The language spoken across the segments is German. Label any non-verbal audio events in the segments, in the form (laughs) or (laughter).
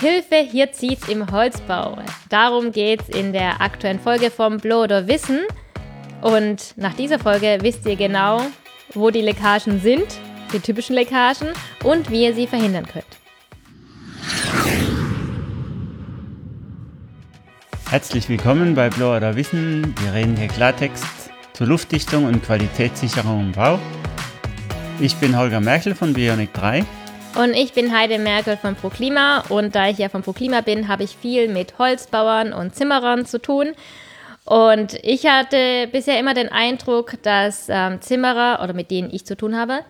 Hilfe, hier zieht's im Holzbau. Darum geht's in der aktuellen Folge vom Bloder Wissen. Und nach dieser Folge wisst ihr genau, wo die Leckagen sind, die typischen Leckagen, und wie ihr sie verhindern könnt. Herzlich willkommen bei Blower Wissen. Wir reden hier Klartext zur Luftdichtung und Qualitätssicherung im Bau. Ich bin Holger Merkel von Bionic 3. Und ich bin Heide Merkel von ProKlima und da ich ja von ProKlima bin, habe ich viel mit Holzbauern und Zimmerern zu tun. Und ich hatte bisher immer den Eindruck, dass ähm, Zimmerer oder mit denen ich zu tun habe,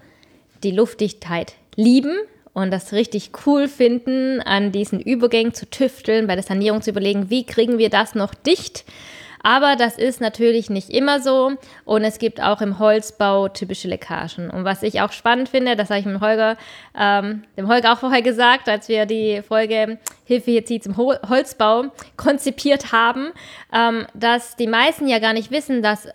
die Luftdichtheit lieben und das richtig cool finden, an diesen Übergängen zu tüfteln, bei der Sanierung zu überlegen, wie kriegen wir das noch dicht. Aber das ist natürlich nicht immer so und es gibt auch im Holzbau typische Leckagen. Und was ich auch spannend finde, das habe ich mit Holger, ähm, dem Holger auch vorher gesagt, als wir die Folge Hilfe hier zieht zum Holzbau konzipiert haben, ähm, dass die meisten ja gar nicht wissen, dass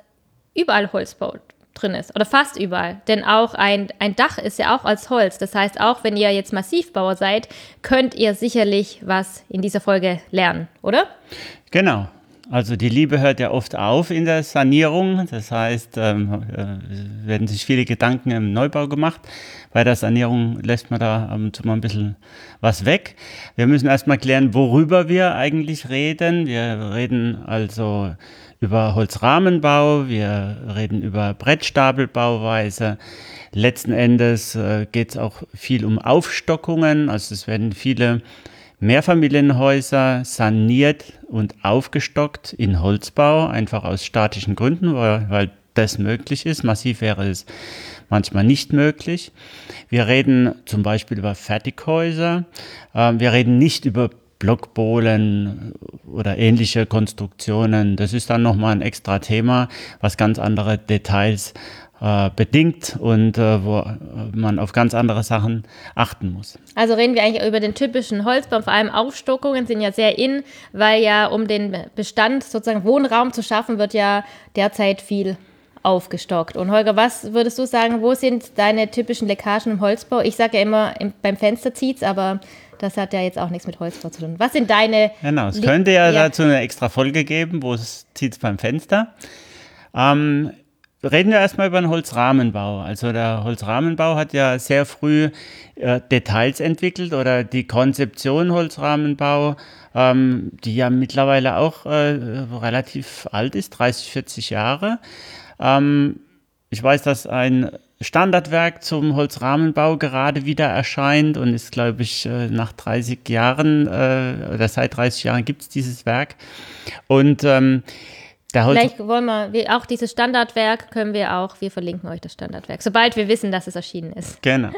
überall Holzbau drin ist oder fast überall. Denn auch ein, ein Dach ist ja auch als Holz. Das heißt, auch wenn ihr jetzt Massivbauer seid, könnt ihr sicherlich was in dieser Folge lernen, oder? Genau. Also die Liebe hört ja oft auf in der Sanierung. Das heißt, ähm, äh, werden sich viele Gedanken im Neubau gemacht. Bei der Sanierung lässt man da ähm, mal ein bisschen was weg. Wir müssen erstmal klären, worüber wir eigentlich reden. Wir reden also über Holzrahmenbau, wir reden über Brettstapelbauweise. Letzten Endes äh, geht es auch viel um Aufstockungen. Also es werden viele Mehrfamilienhäuser saniert und aufgestockt in Holzbau, einfach aus statischen Gründen, weil, weil das möglich ist. Massiv wäre es manchmal nicht möglich. Wir reden zum Beispiel über Fertighäuser. Ähm, wir reden nicht über Blockbohlen oder ähnliche Konstruktionen. Das ist dann nochmal ein extra Thema, was ganz andere Details äh, bedingt und äh, wo man auf ganz andere Sachen achten muss. Also reden wir eigentlich über den typischen Holzbau, vor allem Aufstockungen sind ja sehr in, weil ja um den Bestand sozusagen Wohnraum zu schaffen, wird ja derzeit viel aufgestockt. Und Holger, was würdest du sagen, wo sind deine typischen Leckagen im Holzbau? Ich sage ja immer, im, beim Fenster zieht's, aber das hat ja jetzt auch nichts mit Holzbau zu tun. Was sind deine. Genau, es könnte ja, ja, dazu eine extra Folge geben, wo es zieht beim Fenster. Ähm, Reden wir erstmal über den Holzrahmenbau. Also der Holzrahmenbau hat ja sehr früh äh, Details entwickelt oder die Konzeption Holzrahmenbau, ähm, die ja mittlerweile auch äh, relativ alt ist, 30, 40 Jahre. Ähm, ich weiß, dass ein Standardwerk zum Holzrahmenbau gerade wieder erscheint und ist, glaube ich, äh, nach 30 Jahren äh, oder seit 30 Jahren gibt es dieses Werk. Und ähm, Vielleicht wollen wir, auch dieses Standardwerk können wir auch, wir verlinken euch das Standardwerk, sobald wir wissen, dass es erschienen ist. Genau.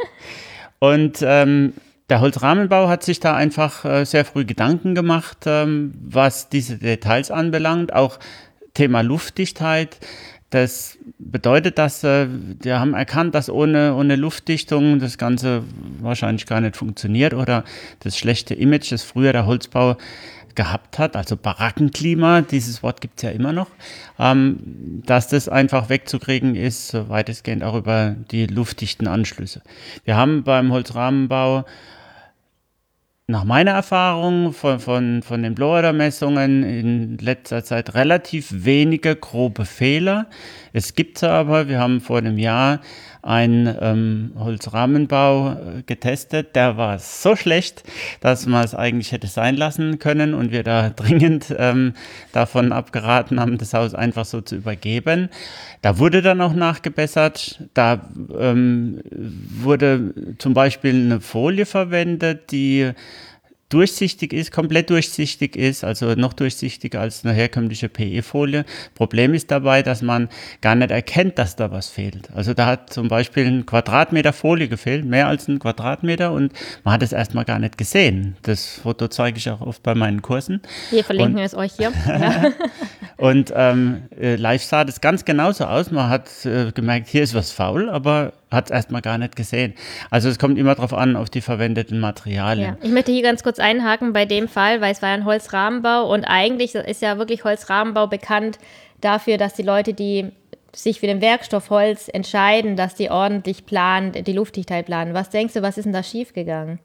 Und ähm, der Holzrahmenbau hat sich da einfach äh, sehr früh Gedanken gemacht, ähm, was diese Details anbelangt, auch Thema Luftdichtheit. Das bedeutet, dass äh, wir haben erkannt, dass ohne, ohne Luftdichtung das Ganze wahrscheinlich gar nicht funktioniert oder das schlechte Image, das früher der Holzbau gehabt hat, also Barackenklima, dieses Wort gibt es ja immer noch, ähm, dass das einfach wegzukriegen ist, weitestgehend auch über die luftdichten Anschlüsse. Wir haben beim Holzrahmenbau nach meiner Erfahrung von, von, von den Blower-Messungen in letzter Zeit relativ wenige grobe Fehler. Es gibt aber, wir haben vor einem Jahr einen ähm, Holzrahmenbau äh, getestet, der war so schlecht, dass man es eigentlich hätte sein lassen können und wir da (laughs) dringend ähm, davon abgeraten haben, das Haus einfach so zu übergeben. Da wurde dann auch nachgebessert. Da ähm, wurde zum Beispiel eine Folie verwendet, die durchsichtig ist, komplett durchsichtig ist, also noch durchsichtiger als eine herkömmliche PE-Folie. Problem ist dabei, dass man gar nicht erkennt, dass da was fehlt. Also da hat zum Beispiel ein Quadratmeter Folie gefehlt, mehr als ein Quadratmeter und man hat es erstmal gar nicht gesehen. Das Foto zeige ich auch oft bei meinen Kursen. Wir verlinken und, es euch hier. (laughs) (laughs) (laughs) Ja. und ähm, äh, live sah das ganz genauso aus. Man hat äh, gemerkt, hier ist was faul, aber hat es erstmal gar nicht gesehen. Also es kommt immer darauf an, auf die verwendeten Materialien. Ja. Ich möchte hier ganz kurz einhaken bei dem Fall, weil es war ein Holzrahmenbau und eigentlich ist ja wirklich Holzrahmenbau bekannt dafür, dass die Leute, die sich für den Werkstoff Holz entscheiden, dass die ordentlich planen, die Luftdichtheit planen. Was denkst du, was ist denn da schiefgegangen?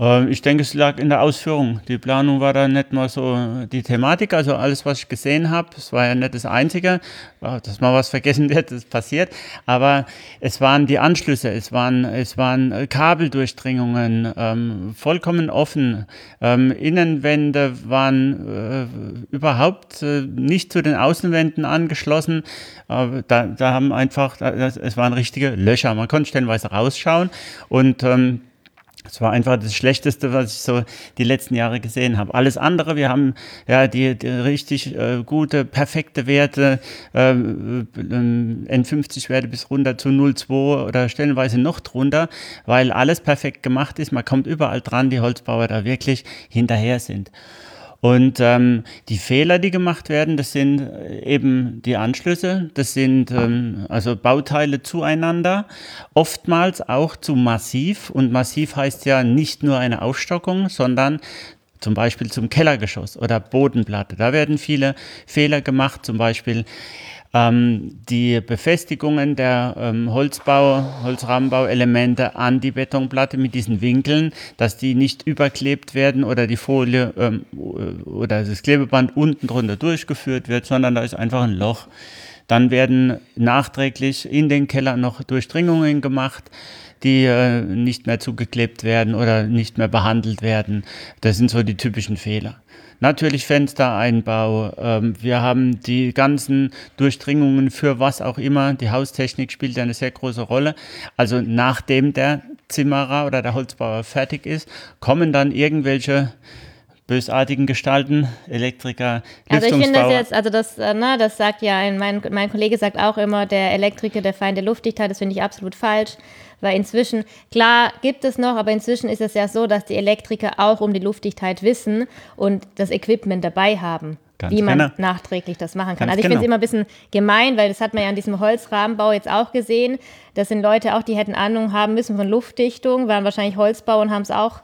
Äh, ich denke, es lag in der Ausführung. Die Planung war da nicht mal so die Thematik. Also alles, was ich gesehen habe, es war ja nicht das Einzige, dass mal was vergessen (laughs) wird, das passiert. Aber es waren die Anschlüsse, es waren, es waren Kabeldurchdringungen, ähm, vollkommen offen. Ähm, Innenwände waren äh, überhaupt äh, nicht zu den Außenwänden angeschlossen. Äh, da, da haben einfach, das, es waren richtige Löcher. Man konnte stellenweise rausschauen und ähm, das war einfach das Schlechteste, was ich so die letzten Jahre gesehen habe. Alles andere, wir haben ja die, die richtig äh, gute, perfekte Werte, äh, N50-Werte bis runter zu 0,2 oder stellenweise noch drunter, weil alles perfekt gemacht ist. Man kommt überall dran, die Holzbauer da wirklich hinterher sind. Und ähm, die Fehler, die gemacht werden, das sind äh, eben die Anschlüsse, das sind ähm, also Bauteile zueinander, oftmals auch zu massiv. Und massiv heißt ja nicht nur eine Aufstockung, sondern zum Beispiel zum Kellergeschoss oder Bodenplatte. Da werden viele Fehler gemacht, zum Beispiel ähm, die Befestigungen der ähm, Holzbau, Holzrahmenbauelemente an die Betonplatte mit diesen Winkeln, dass die nicht überklebt werden oder die Folie ähm, oder das Klebeband unten drunter durchgeführt wird, sondern da ist einfach ein Loch. Dann werden nachträglich in den Keller noch Durchdringungen gemacht die äh, nicht mehr zugeklebt werden oder nicht mehr behandelt werden. Das sind so die typischen Fehler. Natürlich Fenstereinbau. Ähm, wir haben die ganzen Durchdringungen für was auch immer. Die Haustechnik spielt eine sehr große Rolle. Also nachdem der Zimmerer oder der Holzbauer fertig ist, kommen dann irgendwelche bösartigen Gestalten, Elektriker, Also ich finde das jetzt, also das, äh, ne, das sagt ja, ein, mein, mein Kollege sagt auch immer, der Elektriker, der Feind der Luftdichtheit, das finde ich absolut falsch. Weil inzwischen, klar gibt es noch, aber inzwischen ist es ja so, dass die Elektriker auch um die Luftdichtheit wissen und das Equipment dabei haben. Ganz wie man genau. nachträglich das machen kann. Ganz also ich genau. finde es immer ein bisschen gemein, weil das hat man ja an diesem Holzrahmenbau jetzt auch gesehen. Das sind Leute auch, die hätten Ahnung haben müssen von Luftdichtung, waren wahrscheinlich Holzbau und haben es auch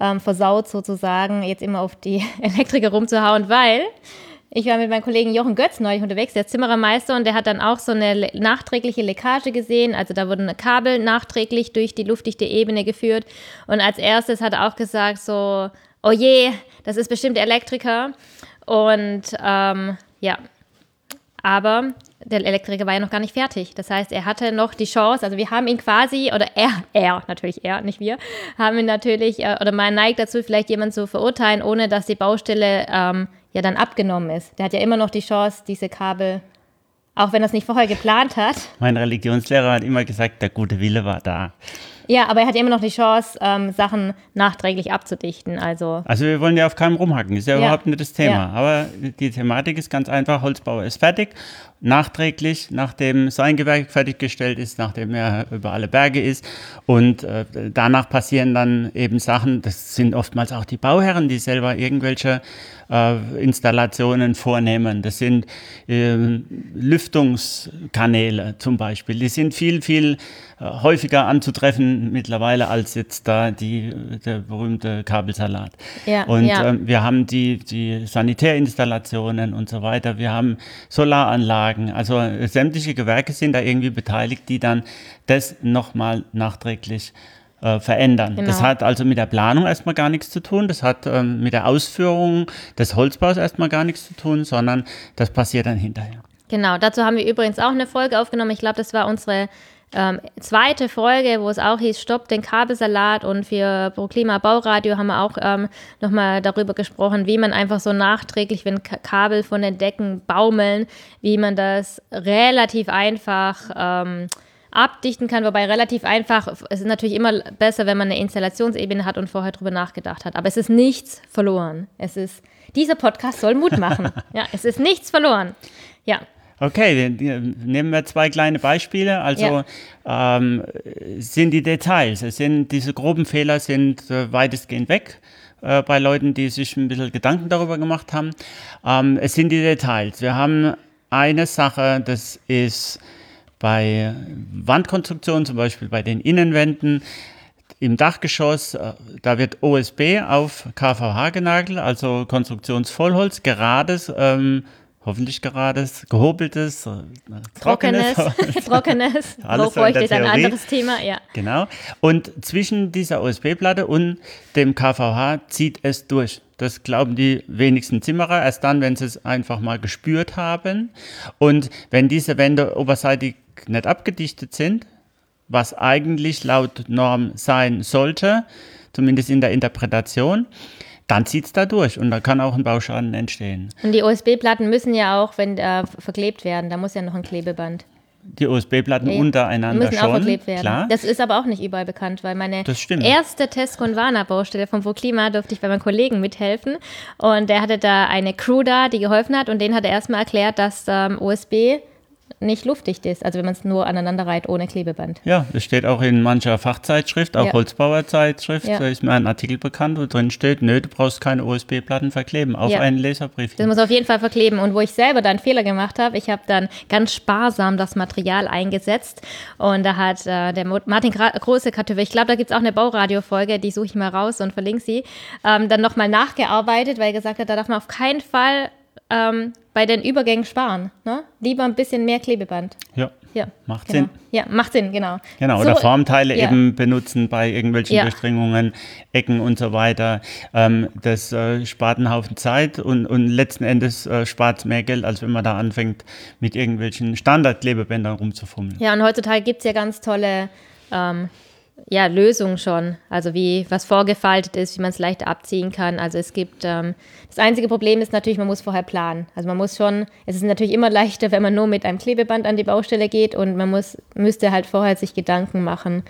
ähm, versaut sozusagen, jetzt immer auf die (laughs) Elektriker rumzuhauen, weil ich war mit meinem Kollegen Jochen Götz neulich unterwegs, der Zimmerermeister, und der hat dann auch so eine nachträgliche Leckage gesehen. Also da wurden Kabel nachträglich durch die luftdichte Ebene geführt. Und als erstes hat er auch gesagt so, oh je, das ist bestimmt Elektriker. Und ähm, ja, aber der Elektriker war ja noch gar nicht fertig. Das heißt, er hatte noch die Chance, also wir haben ihn quasi, oder er, er, natürlich er, nicht wir, haben ihn natürlich, äh, oder man neigt dazu, vielleicht jemanden zu verurteilen, ohne dass die Baustelle ähm, ja dann abgenommen ist. Der hat ja immer noch die Chance, diese Kabel, auch wenn er es nicht vorher geplant hat. Mein Religionslehrer hat immer gesagt, der gute Wille war da. Ja, aber er hat immer noch die Chance, ähm, Sachen nachträglich abzudichten. Also, also wir wollen ja auf keinem rumhacken, ist ja, ja. überhaupt nicht das Thema. Ja. Aber die Thematik ist ganz einfach, Holzbauer ist fertig nachträglich, nachdem sein Gewerk fertiggestellt ist, nachdem er über alle Berge ist. Und äh, danach passieren dann eben Sachen, das sind oftmals auch die Bauherren, die selber irgendwelche äh, Installationen vornehmen. Das sind äh, Lüftungskanäle zum Beispiel. Die sind viel, viel äh, häufiger anzutreffen mittlerweile als jetzt da die, der berühmte Kabelsalat. Ja, und ja. Ähm, wir haben die, die Sanitärinstallationen und so weiter. Wir haben Solaranlagen Anlagen. Also sämtliche Gewerke sind da irgendwie beteiligt, die dann das nochmal nachträglich äh, verändern. Genau. Das hat also mit der Planung erstmal gar nichts zu tun, das hat ähm, mit der Ausführung des Holzbaus erstmal gar nichts zu tun, sondern das passiert dann hinterher. Genau, dazu haben wir übrigens auch eine Folge aufgenommen. Ich glaube, das war unsere ähm, zweite Folge, wo es auch hieß, Stopp den Kabelsalat und für ProKlima Bauradio haben wir auch ähm, nochmal darüber gesprochen, wie man einfach so nachträglich, wenn K Kabel von den Decken baumeln, wie man das relativ einfach ähm, abdichten kann, wobei relativ einfach, es ist natürlich immer besser, wenn man eine Installationsebene hat und vorher drüber nachgedacht hat. Aber es ist nichts verloren. Es ist, dieser Podcast soll Mut machen. (laughs) ja, es ist nichts verloren. Ja. Okay, nehmen wir zwei kleine Beispiele. Also ja. ähm, sind die Details, es sind diese groben Fehler sind äh, weitestgehend weg äh, bei Leuten, die sich ein bisschen Gedanken darüber gemacht haben. Ähm, es sind die Details. Wir haben eine Sache, das ist bei Wandkonstruktionen, zum Beispiel bei den Innenwänden, im Dachgeschoss, äh, da wird OSB auf KVH genagelt, also Konstruktionsvollholz, gerades ähm, hoffentlich gerades, gehobeltes, äh, trockenes, trockenes, (laughs) trockenes hochfeucht ist ein anderes Thema, ja. Genau. Und zwischen dieser OSB-Platte und dem KVH zieht es durch. Das glauben die wenigsten Zimmerer, erst dann, wenn sie es einfach mal gespürt haben. Und wenn diese Wände oberseitig nicht abgedichtet sind, was eigentlich laut Norm sein sollte, zumindest in der Interpretation, dann zieht es da durch und da kann auch ein Bauschaden entstehen. Und die USB-Platten müssen ja auch, wenn äh, verklebt werden, da muss ja noch ein Klebeband. Die USB-Platten ja, untereinander müssen schon, auch verklebt werden. Klar. Das ist aber auch nicht überall bekannt, weil meine erste Tesconvana-Baustelle vom Voklima durfte ich bei meinem Kollegen mithelfen und der hatte da eine Crew da, die geholfen hat und den hat er erstmal erklärt, dass ähm, USB nicht luftdicht ist, also wenn man es nur aneinander reiht ohne Klebeband. Ja, das steht auch in mancher Fachzeitschrift, auch ja. Holzbauerzeitschrift, ja. da ist mir ein Artikel bekannt, wo drin steht, nö, du brauchst keine USB-Platten verkleben auf ja. einen Laserbrief. Das muss auf jeden Fall verkleben und wo ich selber dann Fehler gemacht habe, ich habe dann ganz sparsam das Material eingesetzt und da hat äh, der Martin Große Kartoffel, ich glaube, da gibt es auch eine Bauradio-Folge, die suche ich mal raus und verlinke sie, ähm, dann nochmal nachgearbeitet, weil er gesagt hat, da darf man auf keinen Fall ähm, bei den Übergängen sparen. Ne? Lieber ein bisschen mehr Klebeband. Ja. Ja, macht genau. Sinn. Ja, macht Sinn, genau. Genau, oder so, Formteile ja. eben benutzen bei irgendwelchen ja. Durchdringungen, Ecken und so weiter. Ähm, das äh, spart einen Haufen Zeit und, und letzten Endes äh, spart es mehr Geld, als wenn man da anfängt, mit irgendwelchen Standardklebebändern rumzufummeln. Ja, und heutzutage gibt es ja ganz tolle ähm, ja, Lösung schon. Also wie was vorgefaltet ist, wie man es leicht abziehen kann. Also es gibt, ähm, das einzige Problem ist natürlich, man muss vorher planen. Also man muss schon, es ist natürlich immer (laughs) leichter, wenn man nur mit einem Klebeband an die Baustelle geht und man muss, müsste halt vorher sich Gedanken machen,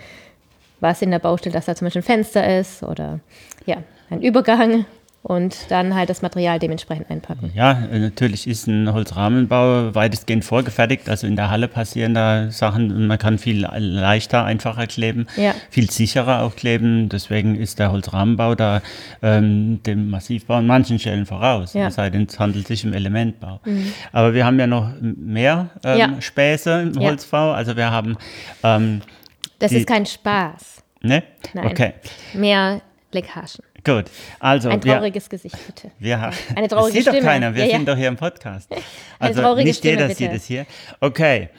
was in der Baustelle, dass da zum Beispiel ein Fenster ist oder ja, ein Übergang und dann halt das Material dementsprechend einpacken. Ja, natürlich ist ein Holzrahmenbau weitestgehend vorgefertigt. Also in der Halle passieren da Sachen und man kann viel leichter, einfacher kleben, ja. viel sicherer auch kleben. Deswegen ist der Holzrahmenbau da ähm, dem Massivbau an manchen Stellen voraus. Ja. Es sei denn, es handelt sich um Elementbau. Mhm. Aber wir haben ja noch mehr ähm, ja. Späße im Holzbau. Also wir haben. Ähm, das ist kein Spaß. Ne? Nein. Okay. Mehr Leckagen. Gut, also. Ein trauriges wir, Gesicht, bitte. Wir, Eine traurige das sieht Stimme. doch keiner, wir ja, sind ja. doch hier im Podcast. (laughs) Also Eine traurige nicht Stimme, jeder bitte. sieht es hier. Okay,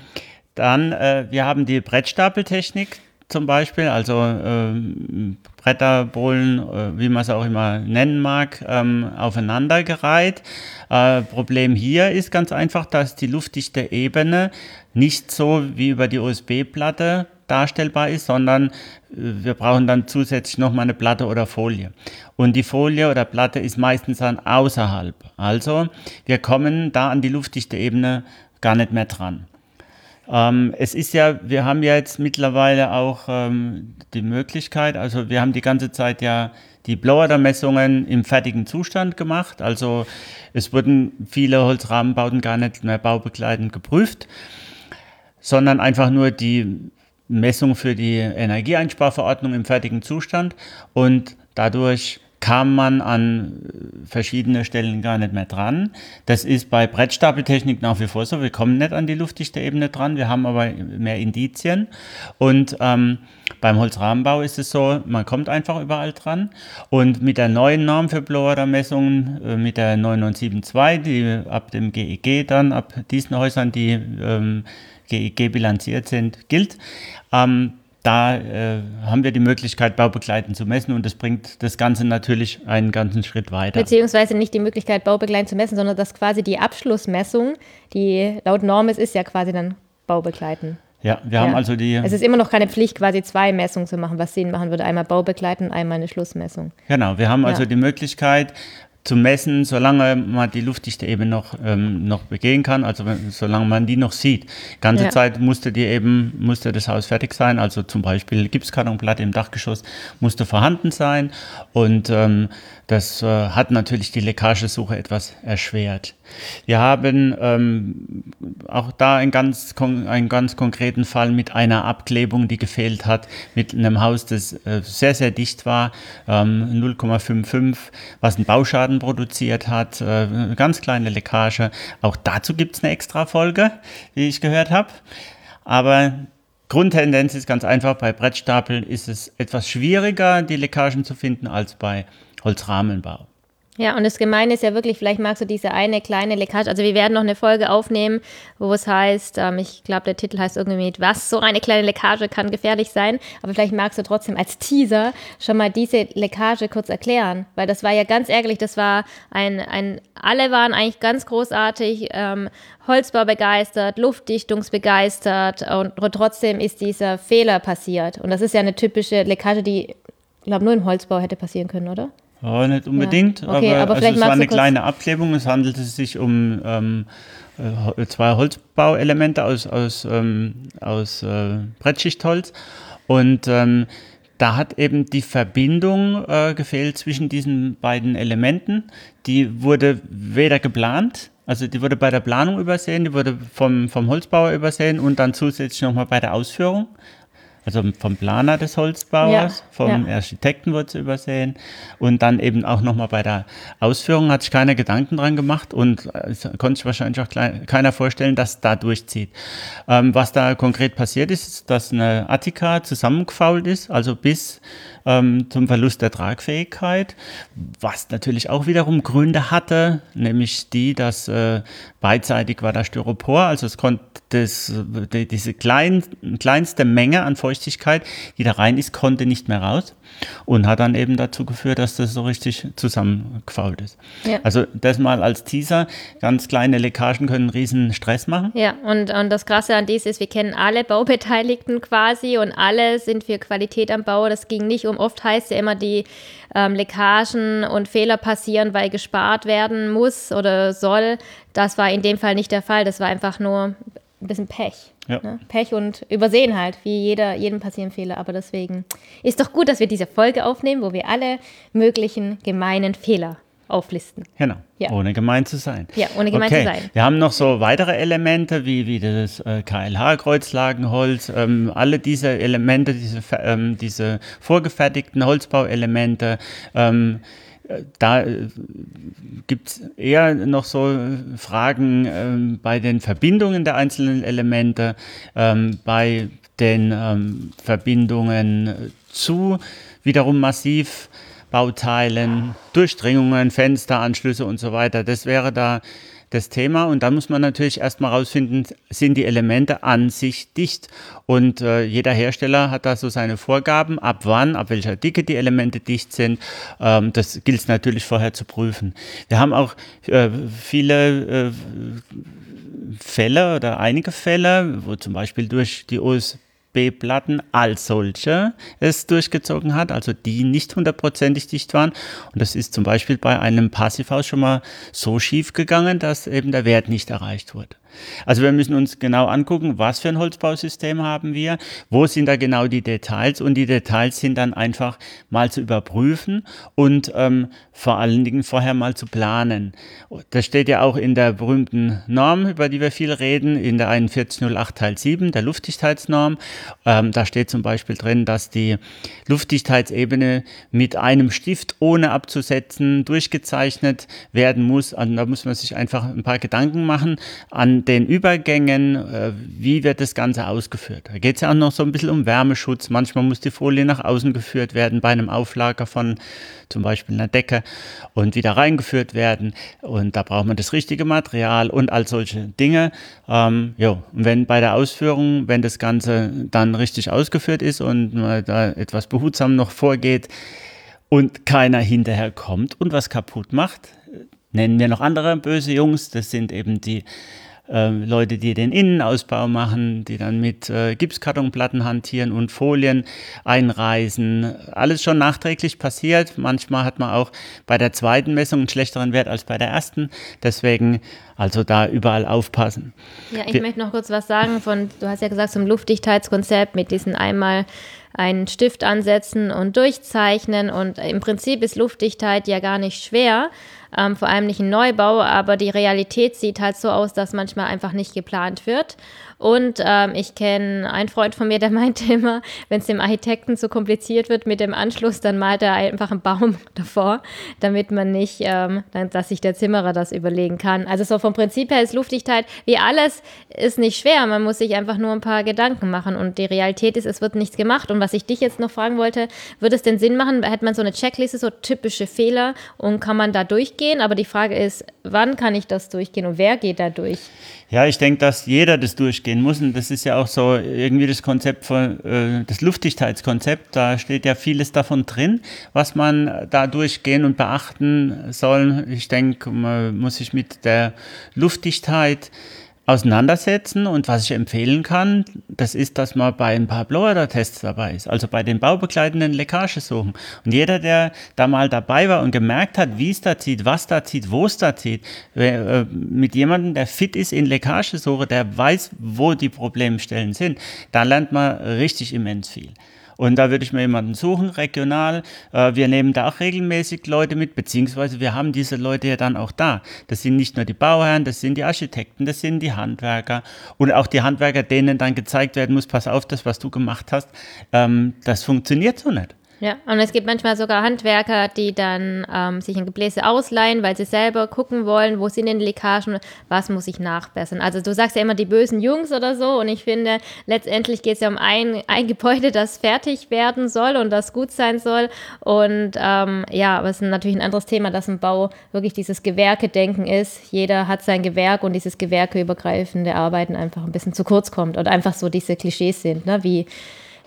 dann, äh, wir haben die Brettstapeltechnik zum Beispiel, also ähm, Bretterbohlen, äh, wie man es auch immer nennen mag, ähm, aufeinandergereiht. Äh, Problem hier ist ganz einfach, dass die luftdichte Ebene nicht so wie über die USB-Platte darstellbar ist, sondern äh, wir brauchen dann zusätzlich nochmal eine Platte oder Folie. Und die Folie oder Platte ist meistens dann außerhalb. Also wir kommen da an die luftdichte Ebene gar nicht mehr dran. Ähm, es ist ja, wir haben ja jetzt mittlerweile auch ähm, die Möglichkeit, also wir haben die ganze Zeit ja die Blower-Messungen im fertigen Zustand gemacht. Also es wurden viele Holzrahmenbauten gar nicht mehr baubegleitend geprüft, sondern einfach nur die Messung für die Energieeinsparverordnung im fertigen Zustand und dadurch kam man an verschiedene Stellen gar nicht mehr dran. Das ist bei Brettstapeltechnik nach wie vor so. Wir kommen nicht an die luftdichte Ebene dran, wir haben aber mehr Indizien. Und ähm, beim Holzrahmenbau ist es so, man kommt einfach überall dran. Und mit der neuen Norm für Blower-Messungen, äh, mit der 9972, die ab dem GEG e dann, ab diesen Häusern, die ähm, GEG bilanziert sind, gilt. Ähm, da äh, haben wir die Möglichkeit, baubegleitend zu messen und das bringt das Ganze natürlich einen ganzen Schritt weiter. Beziehungsweise nicht die Möglichkeit, baubegleitend zu messen, sondern dass quasi die Abschlussmessung, die laut Norm ist, ist ja quasi dann baubegleitend. Ja, wir ja. haben also die. Es ist immer noch keine Pflicht, quasi zwei Messungen zu machen, was Sinn machen würde. Einmal baubegleitend, einmal eine Schlussmessung. Genau, wir haben also ja. die Möglichkeit, zu messen, solange man die luftdichte Ebene noch, ähm, noch begehen kann, also wenn, solange man die noch sieht. Die ganze ja. Zeit musste die eben, musste das Haus fertig sein, also zum Beispiel Gipskartonplatte im Dachgeschoss musste vorhanden sein und ähm, das äh, hat natürlich die Leckagesuche etwas erschwert. Wir haben ähm, auch da einen ganz, einen ganz konkreten Fall mit einer Abklebung, die gefehlt hat, mit einem Haus, das äh, sehr, sehr dicht war, ähm, 0,55, was einen Bauschaden produziert hat, äh, eine ganz kleine Leckage. Auch dazu gibt es eine extra Folge, wie ich gehört habe. Aber Grundtendenz ist ganz einfach, bei Brettstapeln ist es etwas schwieriger, die Leckagen zu finden, als bei Holzrahmenbau. Ja, und das Gemeine ist ja wirklich, vielleicht magst du diese eine kleine Leckage, also wir werden noch eine Folge aufnehmen, wo es heißt, ähm, ich glaube, der Titel heißt irgendwie mit was, so eine kleine Leckage kann gefährlich sein, aber vielleicht magst du trotzdem als Teaser schon mal diese Leckage kurz erklären, weil das war ja ganz ärgerlich, das war ein, ein alle waren eigentlich ganz großartig, ähm, Holzbau begeistert, Luftdichtungsbegeistert und, trotzdem ist dieser Fehler passiert und das ist ja eine typische Leckage, die, ich glaube, nur im Holzbau hätte passieren können, oder? Ja, nicht unbedingt, ja. okay, aber, aber also es war eine kleine Abklebung. Es handelte sich um ähm, äh, zwei Holzbauelemente aus, aus, ähm, aus äh, Brettschichtholz. Und ähm, da hat eben die Verbindung äh, gefehlt zwischen diesen beiden Elementen. Die wurde weder geplant, also die wurde bei der Planung übersehen, die wurde vom, vom Holzbauer übersehen und dann zusätzlich nochmal bei der Ausführung also vom Planer des Holzbauers, ja, vom ja. Architekten wurde es übersehen und dann eben auch nochmal bei der Ausführung hat sich keiner Gedanken dran gemacht und äh, konnte sich wahrscheinlich auch keiner vorstellen, dass da durchzieht. Ähm, was da konkret passiert ist, ist, dass eine Attika zusammengefault ist, also bis ähm, zum Verlust der Tragfähigkeit, was natürlich auch wiederum Gründe hatte, nämlich die, dass äh, beidseitig war da Styropor, also es konnte das, die, diese klein, kleinste Menge an Feuchtigkeit, die da rein ist, konnte nicht mehr raus und hat dann eben dazu geführt, dass das so richtig zusammengefault ist. Ja. Also das mal als Teaser, ganz kleine Leckagen können riesen Stress machen. Ja, und, und das Krasse an dies ist, wir kennen alle Baubeteiligten quasi und alle sind für Qualität am Bau. Das ging nicht um, oft heißt ja immer, die ähm, Leckagen und Fehler passieren, weil gespart werden muss oder soll. Das war in dem Fall nicht der Fall. Das war einfach nur ein bisschen Pech. Ja. Ne? Pech und Übersehen halt, wie jeder, jedem passieren Fehler. Aber deswegen ist doch gut, dass wir diese Folge aufnehmen, wo wir alle möglichen gemeinen Fehler auflisten. Genau. Ja. Ohne gemein zu sein. Ja, ohne gemein okay. zu sein. Wir haben noch so weitere Elemente wie, wie das äh, KLH-Kreuzlagenholz. Ähm, alle diese Elemente, diese, ähm, diese vorgefertigten Holzbauelemente. Ähm, da äh, gibt es eher noch so Fragen ähm, bei den Verbindungen der einzelnen Elemente, ähm, bei den ähm, Verbindungen zu wiederum massiv Bauteilen, Durchdringungen, Fensteranschlüsse und so weiter. Das wäre da das Thema. Und da muss man natürlich erstmal rausfinden, sind die Elemente an sich dicht? Und äh, jeder Hersteller hat da so seine Vorgaben, ab wann, ab welcher Dicke die Elemente dicht sind. Ähm, das gilt es natürlich vorher zu prüfen. Wir haben auch äh, viele äh, Fälle oder einige Fälle, wo zum Beispiel durch die OSB B-Platten als solche es durchgezogen hat, also die nicht hundertprozentig dicht waren. Und das ist zum Beispiel bei einem Passivhaus schon mal so schief gegangen, dass eben der Wert nicht erreicht wurde. Also wir müssen uns genau angucken, was für ein Holzbausystem haben wir, wo sind da genau die Details und die Details sind dann einfach mal zu überprüfen und ähm, vor allen Dingen vorher mal zu planen. Das steht ja auch in der berühmten Norm, über die wir viel reden, in der 4108 Teil 7, der Luftdichtheitsnorm. Ähm, da steht zum Beispiel drin, dass die Luftdichtheitsebene mit einem Stift ohne abzusetzen durchgezeichnet werden muss. Also da muss man sich einfach ein paar Gedanken machen an den Übergängen, äh, wie wird das Ganze ausgeführt. Da geht es ja auch noch so ein bisschen um Wärmeschutz. Manchmal muss die Folie nach außen geführt werden bei einem Auflager von zum Beispiel einer Decke und wieder reingeführt werden. Und da braucht man das richtige Material und all solche Dinge. Ähm, jo. Und wenn bei der Ausführung, wenn das Ganze dann richtig ausgeführt ist und man da etwas behutsam noch vorgeht, und keiner hinterher kommt und was kaputt macht, nennen wir noch andere böse Jungs. Das sind eben die äh, Leute, die den Innenausbau machen, die dann mit äh, Gipskartonplatten hantieren und Folien einreisen. Alles schon nachträglich passiert. Manchmal hat man auch bei der zweiten Messung einen schlechteren Wert als bei der ersten. Deswegen also da überall aufpassen. Ja, ich Wir möchte noch kurz was sagen von, du hast ja gesagt, zum Luftdichtheitskonzept mit diesen einmal einen Stift ansetzen und durchzeichnen. Und im Prinzip ist Luftdichtheit ja gar nicht schwer ähm, vor allem nicht ein Neubau, aber die Realität sieht halt so aus, dass manchmal einfach nicht geplant wird. Und ähm, ich kenne einen Freund von mir, der (laughs) meinte immer, wenn es dem Architekten zu kompliziert wird mit dem Anschluss, dann malt er einfach einen Baum (laughs) davor, damit man nicht, ähm, dass sich der Zimmerer das überlegen kann. Also so vom Prinzip her ist Luftdichtheit, wie alles, ist nicht schwer. Man muss sich einfach nur ein paar Gedanken machen. Und die Realität ist, es wird nichts gemacht. Und was ich dich jetzt noch fragen wollte, würde es denn Sinn machen, hätte man so eine Checkliste, so typische Fehler und kann man da durchgehen? Aber die Frage ist, wann kann ich das durchgehen und wer geht da durch? Ja, ich denke, dass jeder das durchgehen muss. Und das ist ja auch so irgendwie das Konzept von, äh, das Luftdichtheitskonzept. Da steht ja vieles davon drin, was man da durchgehen und beachten soll. Ich denke, man muss sich mit der Luftdichtheit auseinandersetzen. Und was ich empfehlen kann, das ist, dass man bei ein paar Blower-Tests dabei ist, also bei den baubegleitenden Leckagesuchen. Und jeder, der da mal dabei war und gemerkt hat, wie es da zieht, was da zieht, wo es da zieht, äh, mit jemandem, der fit ist in Leckagesuche, der weiß, wo die Problemstellen sind, da lernt man richtig immens viel. Und da würde ich mir jemanden suchen, regional. Äh, wir nehmen da auch regelmäßig Leute mit, beziehungsweise wir haben diese Leute ja dann auch da. Das sind nicht nur die Bauherren, das sind die Architekten, das sind die Handwerker und auch die Handwerker, denen dann gezeigt werden muss, pass auf, das, was du gemacht hast, ähm, das funktioniert so nicht. Ja, und es gibt manchmal sogar Handwerker, die dann ähm, sich ein Gebläse ausleihen, weil sie selber gucken wollen, wo sind denn die Leckagen, was muss ich nachbessern. Also du sagst ja immer die bösen Jungs oder so und ich finde, letztendlich geht es ja um ein, ein Gebäude, das fertig werden soll und das gut sein soll. Und ähm, ja, aber es ist natürlich ein anderes Thema, dass im Bau wirklich dieses Gewerkedenken ist. Jeder hat sein Gewerk und dieses gewerkeübergreifende Arbeiten einfach ein bisschen zu kurz kommt und einfach so diese Klischees sind, ne? wie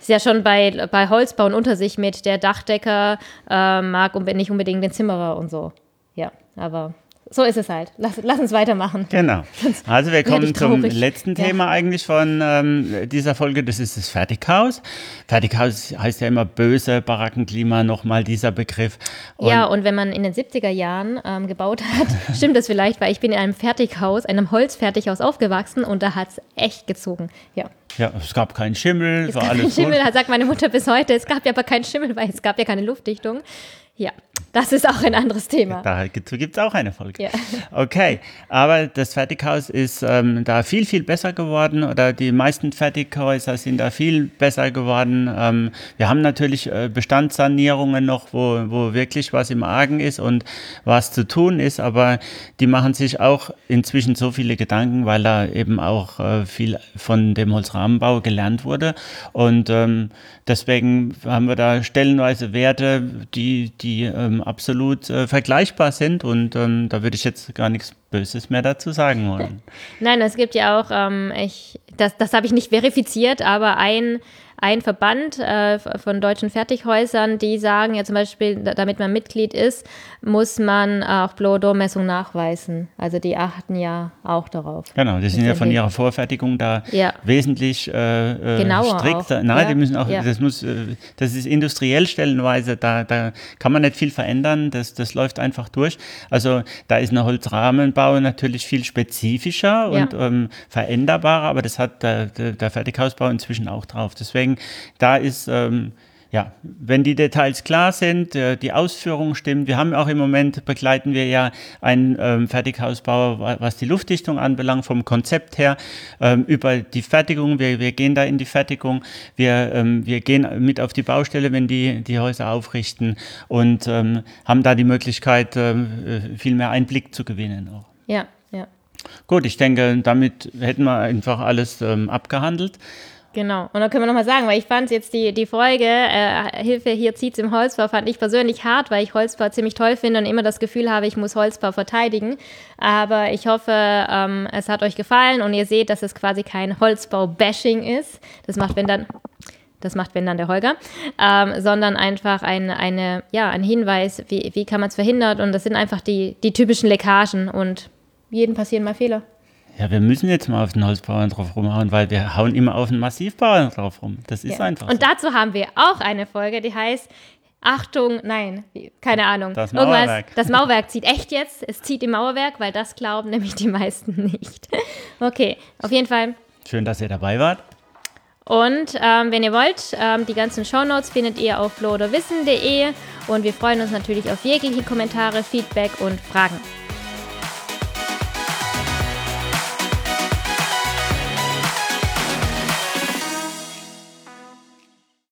ist ja schon bei, bei Holzbauen unter sich mit, der Dachdecker äh, mag nicht unbedingt den Zimmerer und so. Ja, aber so ist es halt. Lass, lass uns weitermachen. Genau. (laughs) Also wir kommen zum letzten Thema ja. eigentlich von ähm, dieser Folge. Das ist das Fertighaus. Fertighaus heißt ja immer böse Barackenklima, nochmal dieser Begriff. Und ja, und wenn man in den 70er Jahren ähm, gebaut hat, (laughs) stimmt das vielleicht, weil ich bin in einem Fertighaus, einem Holzfertighaus aufgewachsen und da hat es echt gezogen. Ja. Ja, es gab keinen Schimmel, es war gab alles keinen Schimmel, sagt meine Mutter bis heute. Es gab ja aber keinen Schimmel, weil es gab ja keine Luftdichtung. Ja, das ist auch ein anderes Thema. Dazu gibt es auch eine Folge. Ja. Okay, aber das Fertighaus ist ähm, da viel, viel besser geworden oder die meisten Fertighäuser sind da viel besser geworden. Ähm, wir haben natürlich äh, Bestandssanierungen noch, wo, wo wirklich was im Argen ist und was zu tun ist, aber die machen sich auch inzwischen so viele Gedanken, weil da eben auch äh, viel von dem Holzrahmenbau gelernt wurde. Und ähm, deswegen haben wir da stellenweise Werte, die, die die ähm, absolut äh, vergleichbar sind und ähm, da würde ich jetzt gar nichts Böses mehr dazu sagen wollen. (laughs) Nein, es gibt ja auch, ähm, ich, das, das habe ich nicht verifiziert, aber ein ein Verband äh, von deutschen Fertighäusern, die sagen ja zum Beispiel, damit man Mitglied ist, muss man auch Blow-Door-Messung nachweisen. Also die achten ja auch darauf. Genau, die sind ja von ihrer Vorfertigung da ja. wesentlich äh, äh Genauer strikter. Auch. Nein, ja. die müssen auch, ja. das muss, äh, das ist industriell stellenweise, da, da kann man nicht viel verändern, das, das läuft einfach durch. Also da ist ein Holzrahmenbau natürlich viel spezifischer und ähm, veränderbarer, aber das hat der, der Fertighausbau inzwischen auch drauf. Deswegen Deswegen, da ist, ähm, ja, wenn die Details klar sind, äh, die Ausführung stimmt. Wir haben auch im Moment, begleiten wir ja einen ähm, Fertighausbauer, was die Luftdichtung anbelangt, vom Konzept her, ähm, über die Fertigung. Wir, wir gehen da in die Fertigung. Wir, ähm, wir gehen mit auf die Baustelle, wenn die die Häuser aufrichten und ähm, haben da die Möglichkeit, äh, viel mehr Einblick zu gewinnen. Auch. Ja, ja. Gut, ich denke, damit hätten wir einfach alles ähm, abgehandelt. Genau. Und dann können wir nochmal sagen, weil ich fand jetzt die, die Folge, äh, Hilfe, hier zieht's im Holzbau, fand ich persönlich hart, weil ich Holzbau ziemlich toll finde und immer das Gefühl habe, ich muss Holzbau verteidigen. Aber ich hoffe, ähm, es hat euch gefallen und ihr seht, dass es quasi kein Holzbau-Bashing ist. Das macht, wenn dann das macht wenn dann der Holger, ähm, sondern einfach ein, eine, ja, ein Hinweis, wie, wie kann man es verhindern und das sind einfach die, die typischen Leckagen und jedem passieren mal Fehler. Ja, wir müssen jetzt mal auf den Holzbauern drauf rumhauen, weil wir hauen immer auf den Massivbauern drauf rum. Das ist ja. einfach. Und so. dazu haben wir auch eine Folge, die heißt Achtung, nein, keine Ahnung. Das Mauerwerk. Irgendwas, das Mauerwerk zieht echt jetzt. Es zieht im Mauerwerk, weil das glauben nämlich die meisten (laughs) nicht. Okay, auf jeden Fall. Schön, dass ihr dabei wart. Und ähm, wenn ihr wollt, ähm, die ganzen Shownotes findet ihr auf bloderwissen.de und wir freuen uns natürlich auf jegliche Kommentare, Feedback und Fragen.